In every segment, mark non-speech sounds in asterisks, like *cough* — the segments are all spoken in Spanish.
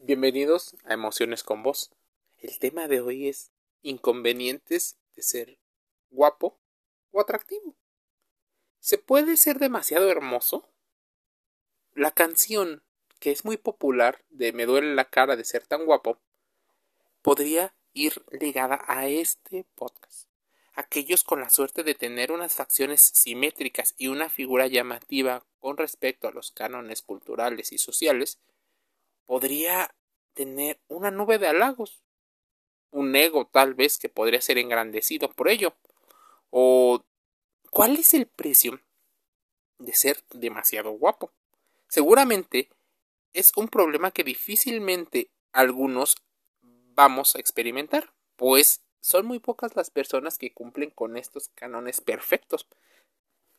Bienvenidos a Emociones con Vos. El tema de hoy es inconvenientes de ser guapo o atractivo. ¿Se puede ser demasiado hermoso? La canción, que es muy popular de Me duele la cara de ser tan guapo, podría ir ligada a este podcast. Aquellos con la suerte de tener unas facciones simétricas y una figura llamativa con respecto a los cánones culturales y sociales, podría tener una nube de halagos, un ego tal vez que podría ser engrandecido por ello. O ¿cuál es el precio de ser demasiado guapo? Seguramente es un problema que difícilmente algunos vamos a experimentar, pues son muy pocas las personas que cumplen con estos cánones perfectos.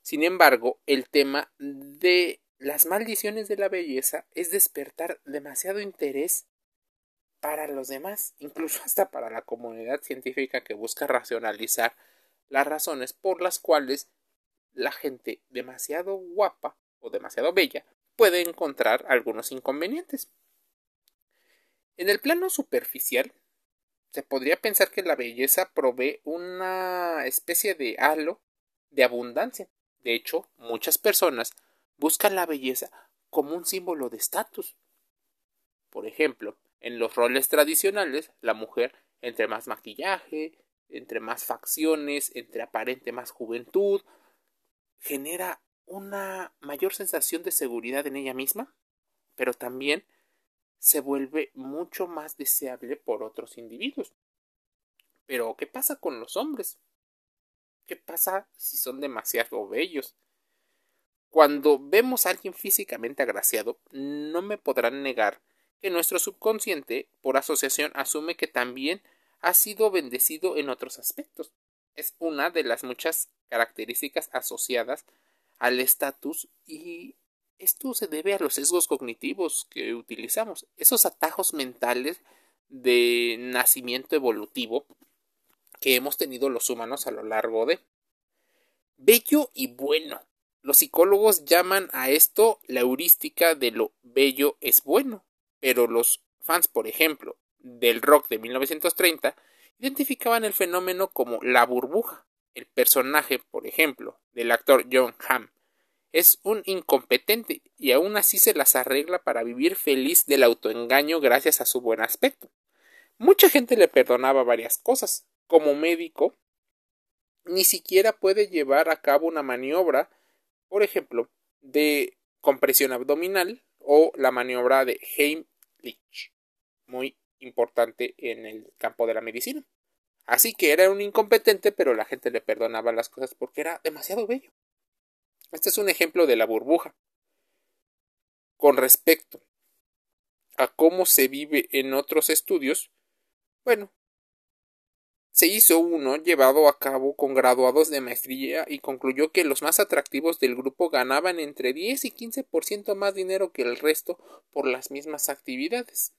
Sin embargo, el tema de las maldiciones de la belleza es despertar demasiado interés para los demás, incluso *laughs* hasta para la comunidad científica que busca racionalizar las razones por las cuales la gente demasiado guapa o demasiado bella puede encontrar algunos inconvenientes. En el plano superficial, se podría pensar que la belleza provee una especie de halo de abundancia. De hecho, muchas personas buscan la belleza como un símbolo de estatus. Por ejemplo, en los roles tradicionales, la mujer, entre más maquillaje, entre más facciones, entre aparente más juventud, genera una mayor sensación de seguridad en ella misma, pero también se vuelve mucho más deseable por otros individuos. Pero, ¿qué pasa con los hombres? ¿Qué pasa si son demasiado bellos? Cuando vemos a alguien físicamente agraciado, no me podrán negar que nuestro subconsciente, por asociación, asume que también ha sido bendecido en otros aspectos. Es una de las muchas características asociadas al estatus y esto se debe a los sesgos cognitivos que utilizamos, esos atajos mentales de nacimiento evolutivo que hemos tenido los humanos a lo largo de bello y bueno. Los psicólogos llaman a esto la heurística de lo bello es bueno pero los fans, por ejemplo, del rock de 1930 identificaban el fenómeno como la burbuja. El personaje, por ejemplo, del actor John Hamm es un incompetente y aún así se las arregla para vivir feliz del autoengaño gracias a su buen aspecto. Mucha gente le perdonaba varias cosas. Como médico, ni siquiera puede llevar a cabo una maniobra, por ejemplo, de compresión abdominal o la maniobra de Heimlich, muy importante en el campo de la medicina. Así que era un incompetente, pero la gente le perdonaba las cosas porque era demasiado bello. Este es un ejemplo de la burbuja. Con respecto a cómo se vive en otros estudios, bueno, se hizo uno llevado a cabo con graduados de maestría y concluyó que los más atractivos del grupo ganaban entre 10 y 15% más dinero que el resto por las mismas actividades.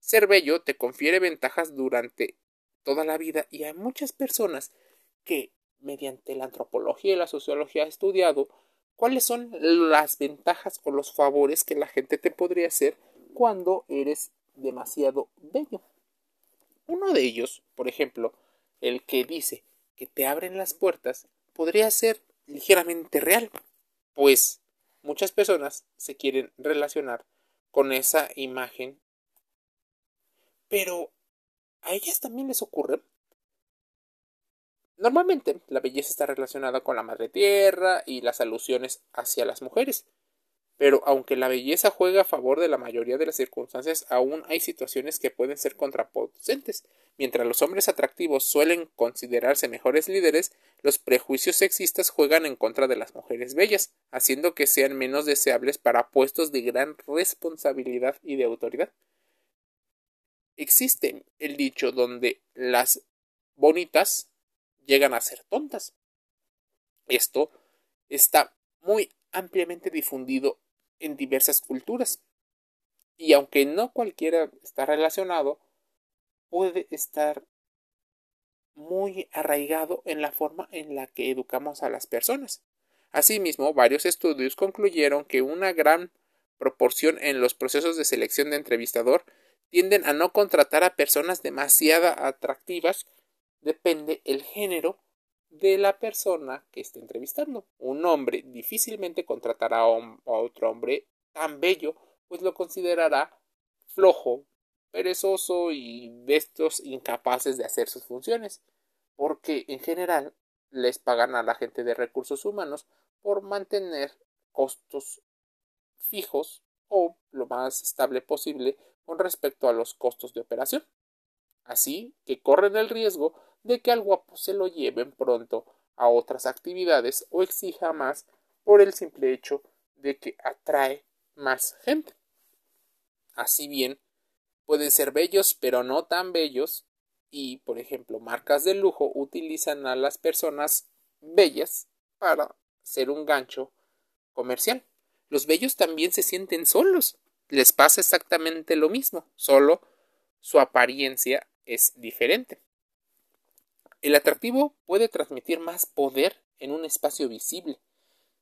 Ser bello te confiere ventajas durante toda la vida y hay muchas personas que, mediante la antropología y la sociología, han estudiado cuáles son las ventajas o los favores que la gente te podría hacer cuando eres demasiado bello. Uno de ellos, por ejemplo, el que dice que te abren las puertas, podría ser ligeramente real, pues muchas personas se quieren relacionar con esa imagen, pero a ellas también les ocurre. Normalmente la belleza está relacionada con la madre tierra y las alusiones hacia las mujeres, pero aunque la belleza juega a favor de la mayoría de las circunstancias, aún hay situaciones que pueden ser contraproducentes. Mientras los hombres atractivos suelen considerarse mejores líderes, los prejuicios sexistas juegan en contra de las mujeres bellas, haciendo que sean menos deseables para puestos de gran responsabilidad y de autoridad. Existe el dicho donde las bonitas llegan a ser tontas. Esto está muy ampliamente difundido en diversas culturas. Y aunque no cualquiera está relacionado, puede estar muy arraigado en la forma en la que educamos a las personas. Asimismo, varios estudios concluyeron que una gran proporción en los procesos de selección de entrevistador tienden a no contratar a personas demasiado atractivas, depende el género de la persona que esté entrevistando. Un hombre difícilmente contratará a, otro hombre tan bello, pues lo considerará flojo, perezoso y de estos incapaces de hacer sus funciones, porque en general les pagan a la gente de recursos humanos por mantener costos fijos o lo más estable posible con respecto a los costos de operación. Así que corren el riesgo de que al guapo se lo lleven pronto a otras actividades o exija más por el simple hecho de que atrae más gente. Así bien, pueden ser bellos pero no tan bellos y, por ejemplo, marcas de lujo utilizan a las personas bellas para ser un gancho comercial. Los bellos también se sienten solos. Les pasa exactamente lo mismo, solo su apariencia es diferente. El atractivo puede transmitir más poder en un espacio visible.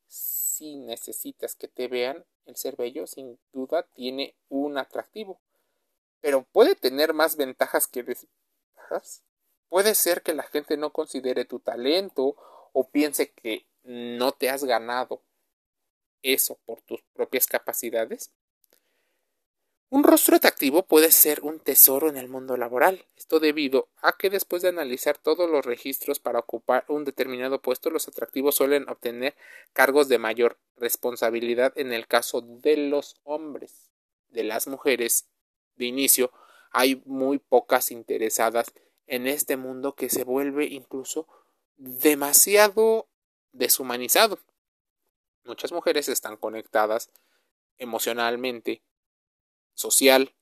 Si necesitas que te vean, el ser bello sin duda tiene un atractivo. Pero puede tener más ventajas que desventajas. Puede ser que la gente no considere tu talento o piense que no te has ganado eso por tus propias capacidades. Un rostro atractivo puede ser un tesoro en el mundo laboral. Esto debido a que después de analizar todos los registros para ocupar un determinado puesto, los atractivos suelen obtener cargos de mayor responsabilidad en el caso de los hombres. De las mujeres, de inicio, hay muy pocas interesadas en este mundo que se vuelve incluso demasiado deshumanizado. Muchas mujeres están conectadas emocionalmente social,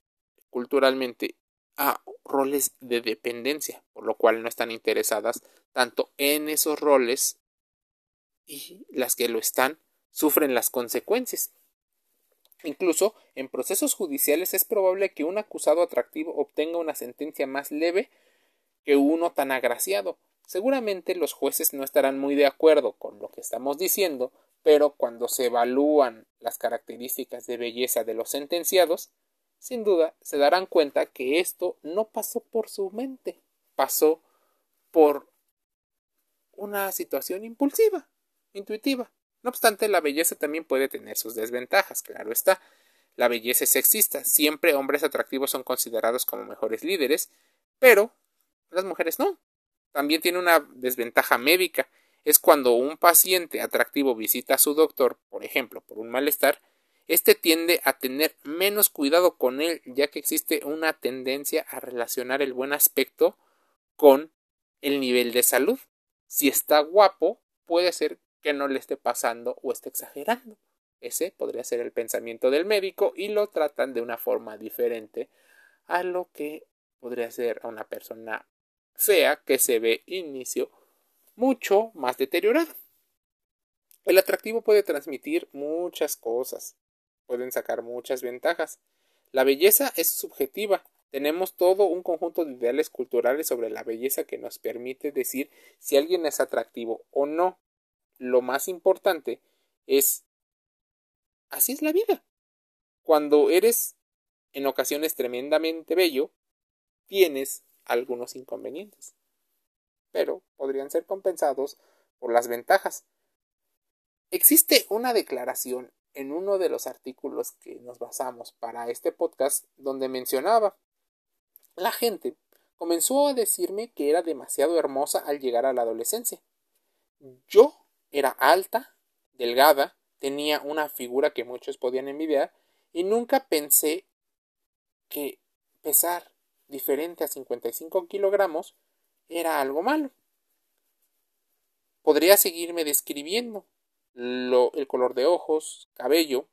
culturalmente, a roles de dependencia, por lo cual no están interesadas tanto en esos roles y las que lo están sufren las consecuencias. Incluso en procesos judiciales es probable que un acusado atractivo obtenga una sentencia más leve que uno tan agraciado. Seguramente los jueces no estarán muy de acuerdo con lo que estamos diciendo, pero cuando se evalúan las características de belleza de los sentenciados, sin duda se darán cuenta que esto no pasó por su mente, pasó por una situación impulsiva, intuitiva. No obstante, la belleza también puede tener sus desventajas, claro está. La belleza es sexista, siempre hombres atractivos son considerados como mejores líderes, pero las mujeres no. También tiene una desventaja médica, es cuando un paciente atractivo visita a su doctor, por ejemplo, por un malestar, este tiende a tener menos cuidado con él, ya que existe una tendencia a relacionar el buen aspecto con el nivel de salud. Si está guapo, puede ser que no le esté pasando o esté exagerando. Ese podría ser el pensamiento del médico y lo tratan de una forma diferente a lo que podría ser a una persona fea que se ve inicio mucho más deteriorada. El atractivo puede transmitir muchas cosas pueden sacar muchas ventajas. La belleza es subjetiva. Tenemos todo un conjunto de ideales culturales sobre la belleza que nos permite decir si alguien es atractivo o no. Lo más importante es así es la vida. Cuando eres en ocasiones tremendamente bello, tienes algunos inconvenientes, pero podrían ser compensados por las ventajas. Existe una declaración en uno de los artículos que nos basamos para este podcast donde mencionaba la gente comenzó a decirme que era demasiado hermosa al llegar a la adolescencia. Yo era alta, delgada, tenía una figura que muchos podían envidiar y nunca pensé que pesar diferente a 55 kilogramos era algo malo. Podría seguirme describiendo, el color de ojos, cabello,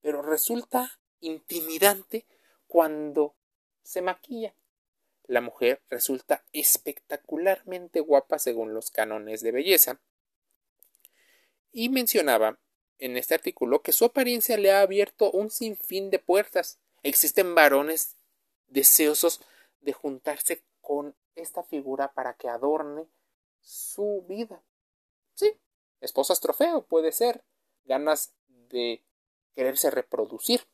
pero resulta intimidante cuando se maquilla. La mujer resulta espectacularmente guapa según los cánones de belleza. Y mencionaba en este artículo que su apariencia le ha abierto un sinfín de puertas. Existen varones deseosos de juntarse con esta figura para que adorne su vida. Sí, esposas trofeo, puede ser, ganas de quererse reproducir.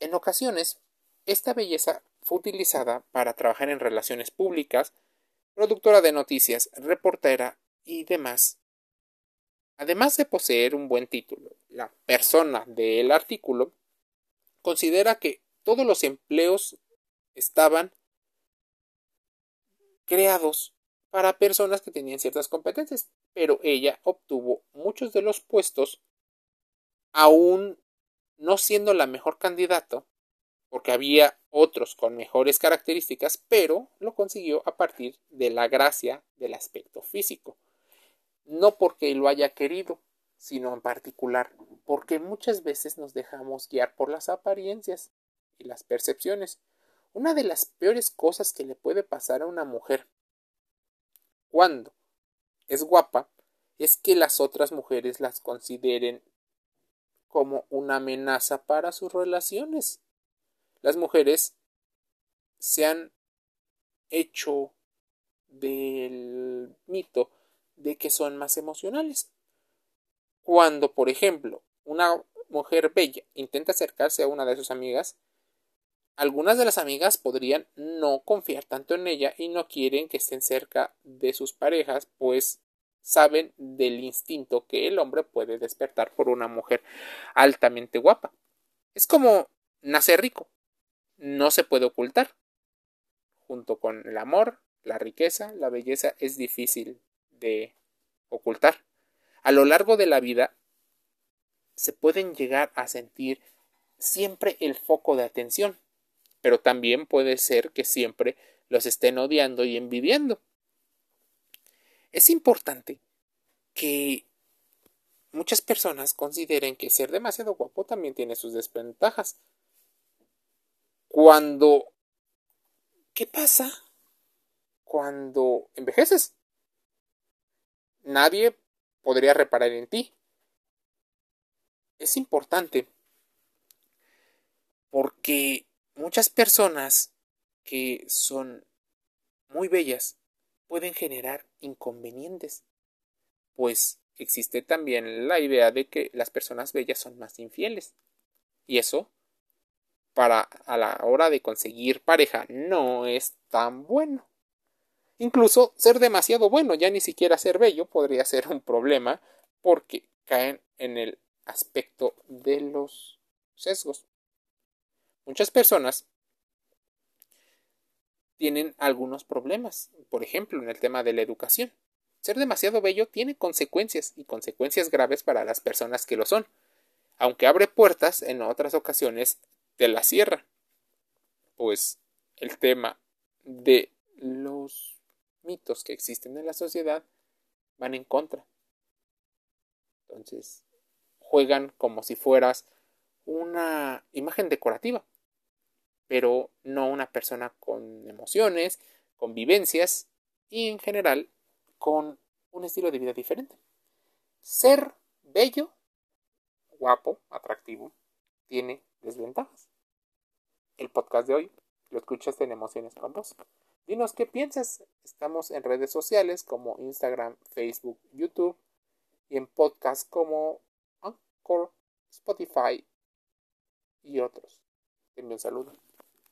En ocasiones, esta belleza fue utilizada para trabajar en relaciones públicas, productora de noticias, reportera y demás. Además de poseer un buen título, la persona del artículo considera que todos los empleos estaban creados para personas que tenían ciertas competencias, pero ella obtuvo muchos de los puestos aún no siendo la mejor candidato, porque había otros con mejores características, pero lo consiguió a partir de la gracia del aspecto físico. No porque lo haya querido, sino en particular porque muchas veces nos dejamos guiar por las apariencias y las percepciones. Una de las peores cosas que le puede pasar a una mujer cuando es guapa es que las otras mujeres las consideren como una amenaza para sus relaciones. Las mujeres se han hecho del mito de que son más emocionales. Cuando, por ejemplo, una mujer bella intenta acercarse a una de sus amigas, algunas de las amigas podrían no confiar tanto en ella y no quieren que estén cerca de sus parejas, pues saben del instinto que el hombre puede despertar por una mujer altamente guapa. Es como nacer rico. No se puede ocultar. Junto con el amor, la riqueza, la belleza es difícil de ocultar. A lo largo de la vida se pueden llegar a sentir siempre el foco de atención, pero también puede ser que siempre los estén odiando y envidiando. Es importante que muchas personas consideren que ser demasiado guapo también tiene sus desventajas. Cuando... ¿Qué pasa cuando envejeces? Nadie podría reparar en ti. Es importante porque muchas personas que son muy bellas pueden generar inconvenientes, pues existe también la idea de que las personas bellas son más infieles. Y eso, para a la hora de conseguir pareja, no es tan bueno. Incluso ser demasiado bueno, ya ni siquiera ser bello, podría *laughs* ser un problema porque caen en el aspecto de los sesgos. Muchas personas tienen algunos problemas, por ejemplo, en el tema de la educación. Ser demasiado bello tiene consecuencias y consecuencias graves para las personas que lo son, aunque abre puertas en otras ocasiones te la cierra. Pues el tema de los mitos que existen en la sociedad van en contra. Entonces, juegan como si fueras una imagen decorativa pero no una persona con emociones, con vivencias y en general con un estilo de vida diferente. Ser bello, guapo, atractivo, tiene desventajas. El podcast de hoy lo escuchas en Emociones con Vos. Dinos qué piensas. Estamos en redes sociales como Instagram, Facebook, YouTube y en podcasts como Anchor, Spotify y otros. Te un saludo.